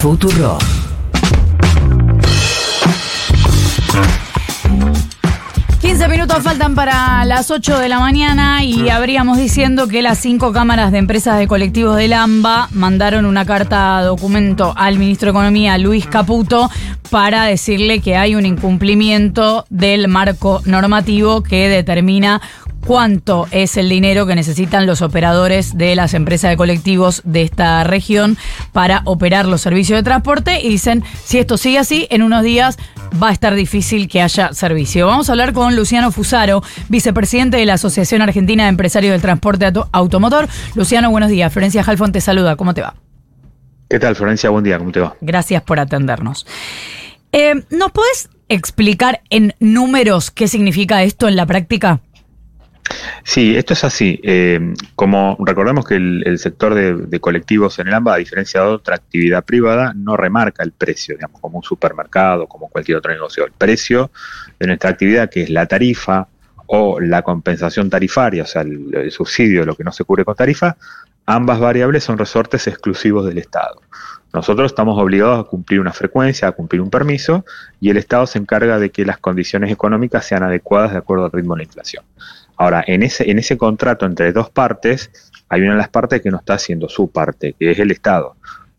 Futuro. minutos faltan para las 8 de la mañana y habríamos diciendo que las cinco cámaras de empresas de colectivos del AMBA mandaron una carta documento al ministro de Economía, Luis Caputo, para decirle que hay un incumplimiento del marco normativo que determina cuánto es el dinero que necesitan los operadores de las empresas de colectivos de esta región para operar los servicios de transporte y dicen, si esto sigue así, en unos días va a estar difícil que haya servicio. Vamos a hablar con Luciano Fusaro, vicepresidente de la Asociación Argentina de Empresarios del Transporte Automotor. Luciano, buenos días. Florencia Halfon te saluda. ¿Cómo te va? ¿Qué tal, Florencia? Buen día. ¿Cómo te va? Gracias por atendernos. Eh, ¿Nos puedes explicar en números qué significa esto en la práctica? Sí, esto es así. Eh, como recordemos que el, sector de, colectivos en el AMBA, a diferencia de otra actividad privada, no remarca el precio, digamos, como un supermercado, como cualquier otro negocio. El precio de nuestra actividad, que es la tarifa o la compensación tarifaria, o sea, el, el subsidio, lo que no se cubre con tarifa, ambas variables son resortes exclusivos del Estado. Nosotros estamos obligados a cumplir una frecuencia, a cumplir un permiso, y el Estado se encarga de que las condiciones económicas sean adecuadas de acuerdo al ritmo de la inflación. Ahora, en ese, en ese contrato entre dos partes, hay una de las partes que no está haciendo su parte, que es el Estado.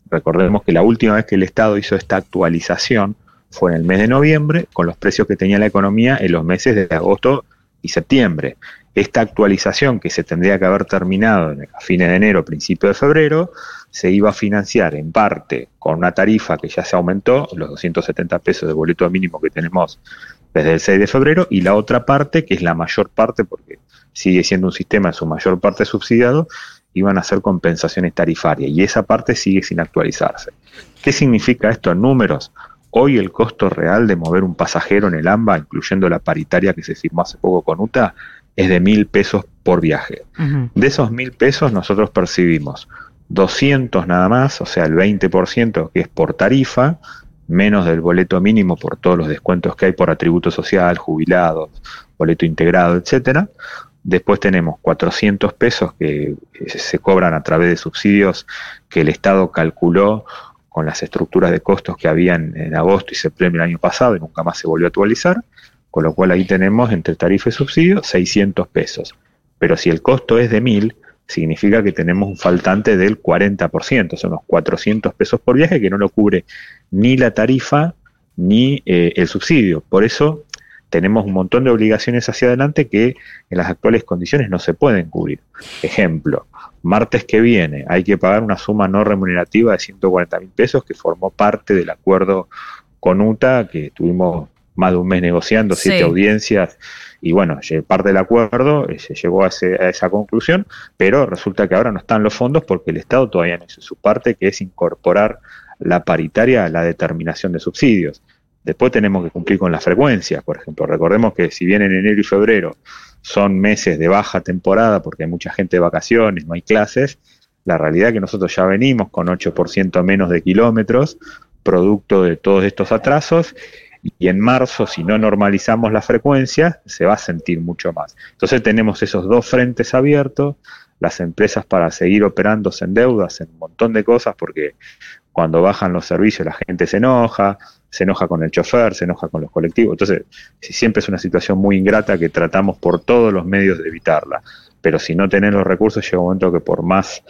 Recordemos que la última vez que el Estado hizo esta actualización fue en el mes de noviembre, con los precios que tenía la economía en los meses de agosto y septiembre. Esta actualización, que se tendría que haber terminado a fines de enero, principio de febrero, se iba a financiar en parte con una tarifa que ya se aumentó, los 270 pesos de boleto mínimo que tenemos desde el 6 de febrero, y la otra parte, que es la mayor parte, porque sigue siendo un sistema en su mayor parte subsidiado, iban a hacer compensaciones tarifarias, y esa parte sigue sin actualizarse. ¿Qué significa esto en números? Hoy el costo real de mover un pasajero en el AMBA, incluyendo la paritaria que se firmó hace poco con UTA, es de mil pesos por viaje. De esos mil pesos nosotros percibimos 200 nada más, o sea, el 20% que es por tarifa, menos del boleto mínimo por todos los descuentos que hay por atributo social, jubilados, boleto integrado, etcétera. Después tenemos 400 pesos que se cobran a través de subsidios que el Estado calculó con las estructuras de costos que habían en agosto y septiembre del año pasado y nunca más se volvió a actualizar, con lo cual ahí tenemos entre tarifa y subsidio 600 pesos. Pero si el costo es de 1000, significa que tenemos un faltante del 40%, son unos 400 pesos por viaje que no lo cubre ni la tarifa ni eh, el subsidio. Por eso tenemos un montón de obligaciones hacia adelante que en las actuales condiciones no se pueden cubrir. Ejemplo, martes que viene hay que pagar una suma no remunerativa de 140 mil pesos que formó parte del acuerdo con UTA que tuvimos más de un mes negociando, siete audiencias y bueno, parte del acuerdo eh, se llegó a, esa conclusión, pero resulta que ahora no están los fondos porque el Estado todavía no hizo su parte, que es incorporar la paritaria la determinación de subsidios. Después tenemos que cumplir con las frecuencias, por ejemplo. Recordemos que si bien en enero y febrero son meses de baja temporada porque hay mucha gente de vacaciones, no hay clases, la realidad es que nosotros ya venimos con 8% menos de kilómetros, producto de todos estos atrasos, y en marzo, si no normalizamos la frecuencia, se va a sentir mucho más. Entonces tenemos esos dos frentes abiertos, las empresas para seguir operándose en deudas, en un montón de cosas, porque cuando bajan los servicios la gente se enoja, se enoja con el chofer, se enoja con los colectivos. Entonces, siempre es una situación muy ingrata que tratamos por todos los medios de evitarla. Pero si no tenés los recursos, llega un momento que por más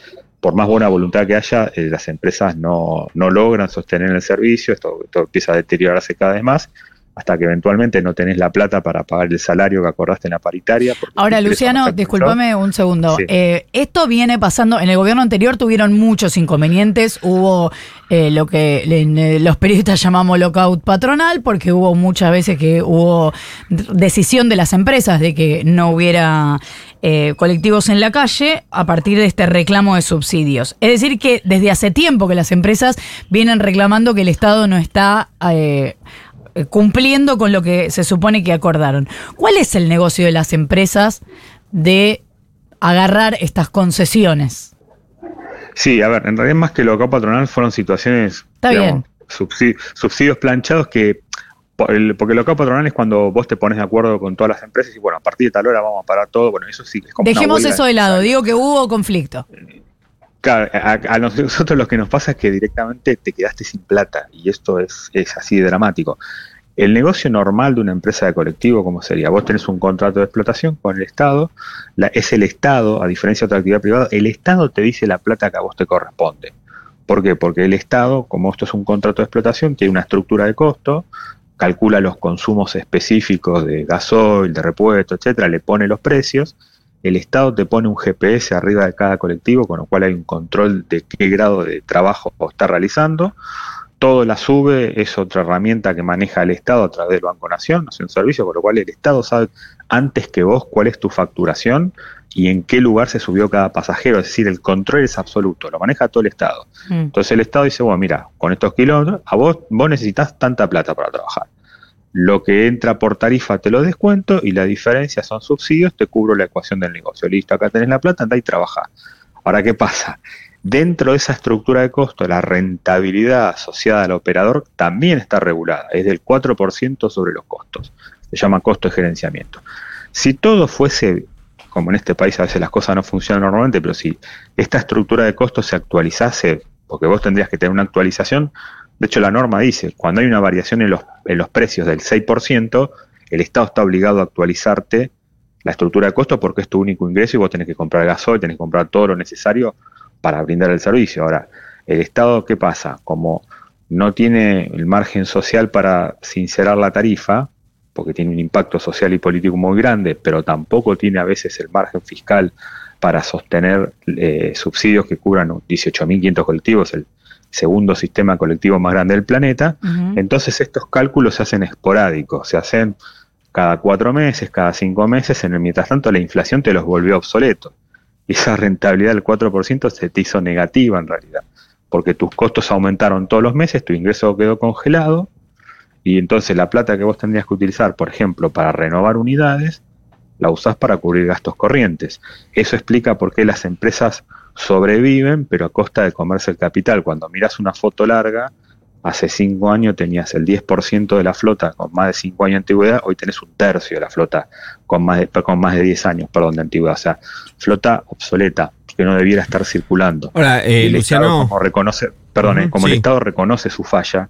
por más buena voluntad que haya, eh, las empresas no, no, logran sostener el servicio, esto, empieza a deteriorarse cada vez más, hasta que eventualmente no tenés la plata para pagar el salario que acordaste en la paritaria. Ahora, Luciano, discúlpame un segundo. Eh, esto viene pasando, en el gobierno anterior tuvieron muchos inconvenientes, hubo eh, lo que los periodistas llamamos lockout patronal, porque hubo muchas veces que hubo decisión de las empresas de que no hubiera eh, colectivos en la calle a partir de este reclamo de subsidios. Es decir, que desde hace tiempo que las empresas vienen reclamando que el Estado no está eh, cumpliendo con lo que se supone que acordaron. ¿Cuál es el negocio de las empresas de agarrar estas concesiones? Sí, a ver, en realidad más que lo que patronal fueron situaciones, subsidios planchados que porque lo que patronal es cuando vos te pones de acuerdo con todas las empresas y bueno, a partir de tal hora vamos a parar todo. Bueno, eso sí. Dejemos eso de lado, digo que hubo conflicto. A, nosotros lo que nos pasa es que directamente te quedaste sin plata y esto es, es así de dramático. El negocio normal de una empresa de colectivo, como sería? Vos tenés un contrato de explotación con el Estado, es el Estado, a diferencia de otra actividad privada, el Estado te dice la plata que a vos te corresponde. ¿Por qué? Porque el Estado, como esto es un contrato de explotación, tiene una estructura de costo, calcula los consumos específicos de gasoil, de repuesto, etcétera, le pone los precios. El Estado te pone un GPS arriba de cada colectivo, con lo cual hay un control de qué grado de trabajo está realizando todo la sube, es otra herramienta que maneja el Estado a través del Banco Nación, hace un servicio, con lo cual el Estado sabe antes que vos cuál es tu facturación y en qué lugar se subió cada pasajero, es decir, el control es absoluto, lo maneja todo el Estado. Mm. Entonces el Estado dice, bueno, mira, con estos kilómetros, a vos, vos necesitas tanta plata para trabajar. Lo que entra por tarifa te lo descuento y la diferencia son subsidios, te cubro la ecuación del negocio. Listo, acá tenés la plata, anda y trabaja. Ahora, ¿qué pasa? Dentro de esa estructura de costo, la rentabilidad asociada al operador también está regulada, es del 4% sobre los costos. Se llama costo de gerenciamiento. Si todo fuese, como en este país a veces las cosas no funcionan normalmente, pero si esta estructura de costos se actualizase, porque vos tendrías que tener una actualización, de hecho la norma dice, cuando hay una variación en los, en los precios del 6%, el Estado está obligado a actualizarte la estructura de costos porque es tu único ingreso y vos tenés que comprar gasoil, tenés que comprar todo lo necesario para brindar el servicio. Ahora, el Estado, ¿qué pasa? Como no tiene el margen social para sincerar la tarifa, porque tiene un impacto social y político muy grande, pero tampoco tiene a veces el margen fiscal para sostener eh, subsidios que cubran 18.500 colectivos, el segundo sistema colectivo más grande del planeta. Entonces estos cálculos se hacen esporádicos, se hacen cada cuatro meses, cada cinco meses, en el mientras tanto la inflación te los volvió obsoletos esa rentabilidad del 4% se te hizo negativa en realidad, porque tus costos aumentaron todos los meses, tu ingreso quedó congelado y entonces la plata que vos tendrías que utilizar, por ejemplo, para renovar unidades, la usás para cubrir gastos corrientes. Eso explica por qué las empresas sobreviven, pero a costa de comerse el capital. Cuando miras una foto larga, hace cinco años tenías el 10% de la flota con más de cinco años de antigüedad, hoy tenés un tercio de la flota con más de, con más de 10 años perdón, de antigüedad. O sea, flota obsoleta que no debiera estar circulando. Ahora, eh, Luciano. como reconoce, perdón, eh, como el Estado reconoce su falla,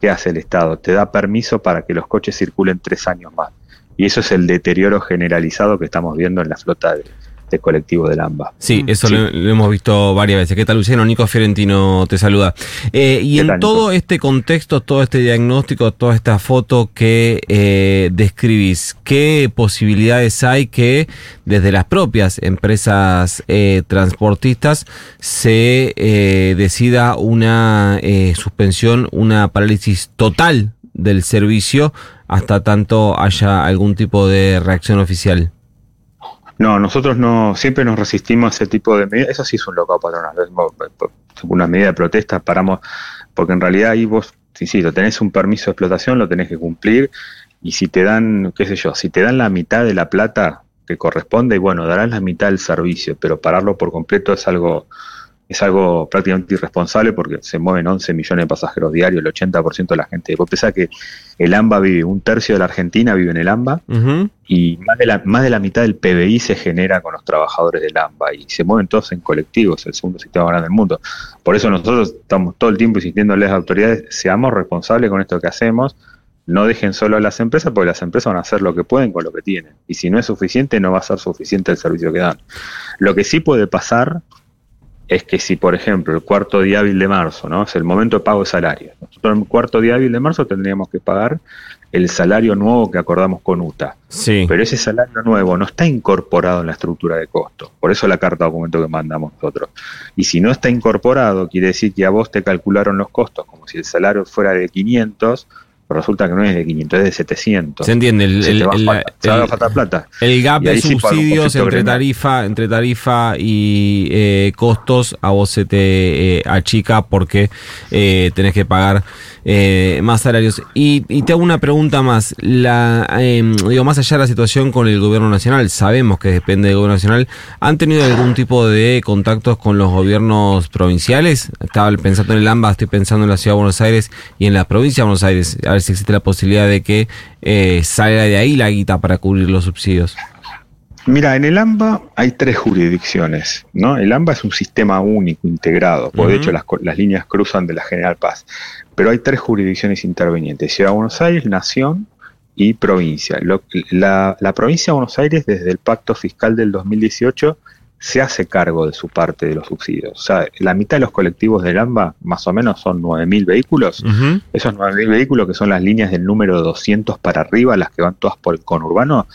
¿qué hace el Estado? Te da permiso para que los coches circulen tres años más. Y eso es el deterioro generalizado que estamos viendo en la flota de, este colectivo del AMBA. Sí, mm, eso Lo, hemos visto varias veces. ¿Qué tal, Luciano? Nico Fiorentino te saluda. Eh, y en todo este contexto, todo este diagnóstico, toda esta foto que eh, describís, ¿qué posibilidades hay que desde las propias empresas eh, transportistas se eh, decida una suspensión, una parálisis total del servicio hasta tanto haya algún tipo de reacción oficial? No, nosotros no siempre nos resistimos a ese tipo de medidas. Eso sí es un loco patronal. Una medida de protesta paramos, porque en realidad ahí vos, sí, sí, lo tenés un permiso de explotación, lo tenés que cumplir. Y si te dan, qué sé yo, si te dan la mitad de la plata que corresponde, y bueno, darás la mitad del servicio, pero pararlo por completo es algo es algo prácticamente irresponsable porque se mueven 11 millones de pasajeros diarios, el 80% de la gente. Vos pensás que el AMBA vive, un tercio de la Argentina vive en el AMBA y más de, la, más de la mitad del PBI se genera con los trabajadores del AMBA y se mueven todos en colectivos, el segundo sistema más grande del mundo. Por eso nosotros estamos todo el tiempo insistiendo a las autoridades, seamos responsables con esto que hacemos, no dejen solo a las empresas porque las empresas van a hacer lo que pueden con lo que tienen. Y si no es suficiente, no va a ser suficiente el servicio que dan. Lo que sí puede pasar es que si, por ejemplo, el cuarto día hábil de marzo, ¿no? Es el momento de pago de salario. Nosotros en el cuarto día hábil de marzo tendríamos que pagar el salario nuevo que acordamos con UTA. Sí. Pero ese salario nuevo no está incorporado en la estructura de costo. Por eso la carta de documento que mandamos nosotros. Y si no está incorporado, quiere decir que a vos te calcularon los costos como si el salario fuera de 500 resulta que no es de 500, es de 700. Se entiende, el, el, plata. El gap de subsidios entre tarifa, entre tarifa y eh, costos a vos se te eh, achica porque eh, tenés que pagar eh, más salarios. Y, y, te hago una pregunta más. La, em, digo, más allá de la situación con el gobierno nacional, sabemos que depende del gobierno nacional, ¿han tenido algún tipo de contactos con los gobiernos provinciales? Estaba pensando en el AMBA, estoy pensando en la ciudad de Buenos Aires y en la provincia de Buenos Aires, a ver si existe la posibilidad de que eh, salga de ahí la guita para cubrir los subsidios. Mira, en el AMBA hay tres jurisdicciones, ¿no? El AMBA es un sistema único, integrado, porque de hecho las, las, líneas cruzan de la General Paz, pero hay tres jurisdicciones intervenientes, Ciudad de Buenos Aires, Nación y provincia. la, la, provincia de Buenos Aires, desde el pacto fiscal del 2018, se hace cargo de su parte de los subsidios. O sea, la mitad de los colectivos del AMBA, más o menos, son 9.000 vehículos. Esos 9.000 vehículos, que son las líneas del número 200 para arriba, las que van todas por el conurbano,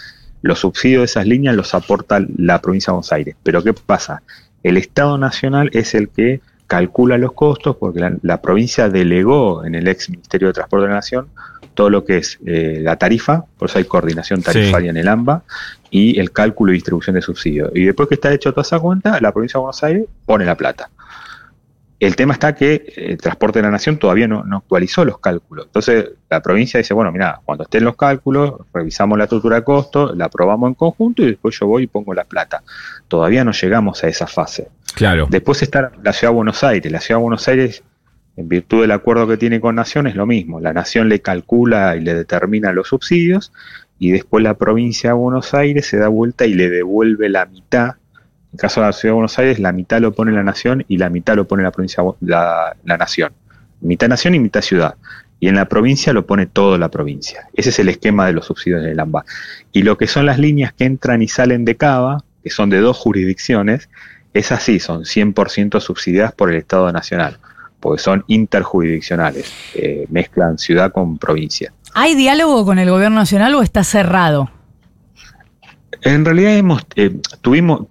los subsidios de esas líneas los aporta la provincia de Buenos Aires. Pero ¿qué pasa? El Estado Nacional es el que calcula los costos porque la, provincia delegó en el ex Ministerio de Transporte de la Nación todo lo que es eh, la tarifa, por eso hay coordinación tarifaria en el AMBA, y el cálculo y distribución de subsidios. Y después que está hecho toda esa cuenta, la provincia de Buenos Aires pone la plata. El tema está que el eh, Transporte de la Nación todavía no, actualizó los cálculos. Entonces, la provincia dice, bueno, mira, cuando estén los cálculos, revisamos la estructura de costo, la aprobamos en conjunto y después yo voy y pongo la plata. Todavía no llegamos a esa fase. Claro. Después está la Ciudad de Buenos Aires. La Ciudad de Buenos Aires, en virtud del acuerdo que tiene con Nación, es lo mismo. La Nación le calcula y le determina los subsidios y después la provincia de Buenos Aires se da vuelta y le devuelve la mitad en el caso de la Ciudad de Buenos Aires, la mitad lo pone la nación y la mitad lo pone la provincia, la, nación. Mitad nación y mitad ciudad. Y en la provincia lo pone toda la provincia. Ese es el esquema de los subsidios del AMBA. Y lo que son las líneas que entran y salen de Cava, que son de dos jurisdicciones, es así, son 100% subsidiadas por el Estado Nacional, porque son interjurisdiccionales, eh, mezclan ciudad con provincia. ¿Hay diálogo con el gobierno nacional o está cerrado? En realidad hemos, eh, tuvimos,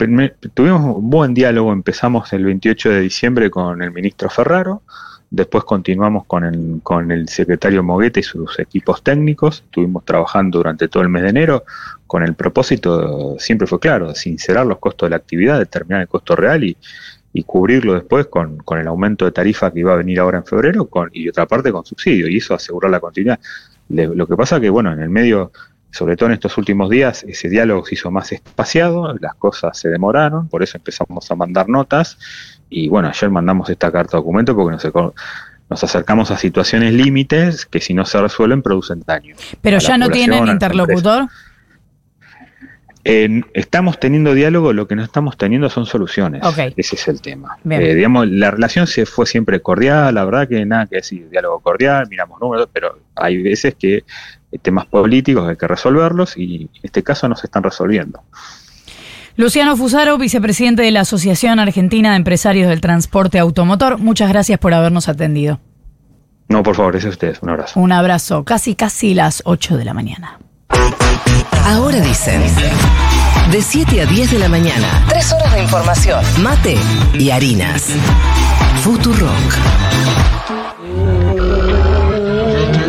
tuvimos un buen diálogo, empezamos el 28 de diciembre con el ministro Ferraro, después continuamos con el, con el secretario Moguete y sus equipos técnicos, estuvimos trabajando durante todo el mes de enero con el propósito, siempre fue claro, sincerar los costos de la actividad, determinar el costo real y, y cubrirlo después con, con, el aumento de tarifa que iba a venir ahora en febrero con, y otra parte con subsidio, y eso asegurar la continuidad. lo que pasa que, bueno, en el medio sobre todo en estos últimos días, ese diálogo se hizo más espaciado, las cosas se demoraron, por eso empezamos a mandar notas y bueno, ayer mandamos esta carta documento porque nos, nos acercamos a situaciones límites que si no se resuelven producen daño. Pero ya no tienen interlocutor. estamos teniendo diálogo, lo que no estamos teniendo son soluciones. Ese es el tema. Eh, digamos, la relación se fue siempre cordial, la verdad que nada que decir, diálogo cordial, miramos números, pero hay veces que temas políticos hay que resolverlos y en este caso no se están resolviendo. Luciano Fusaro, vicepresidente de la Asociación Argentina de Empresarios del Transporte Automotor, muchas gracias por habernos atendido. No, por favor, es a ustedes. Un abrazo. Un abrazo. Casi, casi las 8 de la mañana. Ahora dicen. De 7 a 10 de la mañana. Tres horas de información. Mate y harinas. Futurock.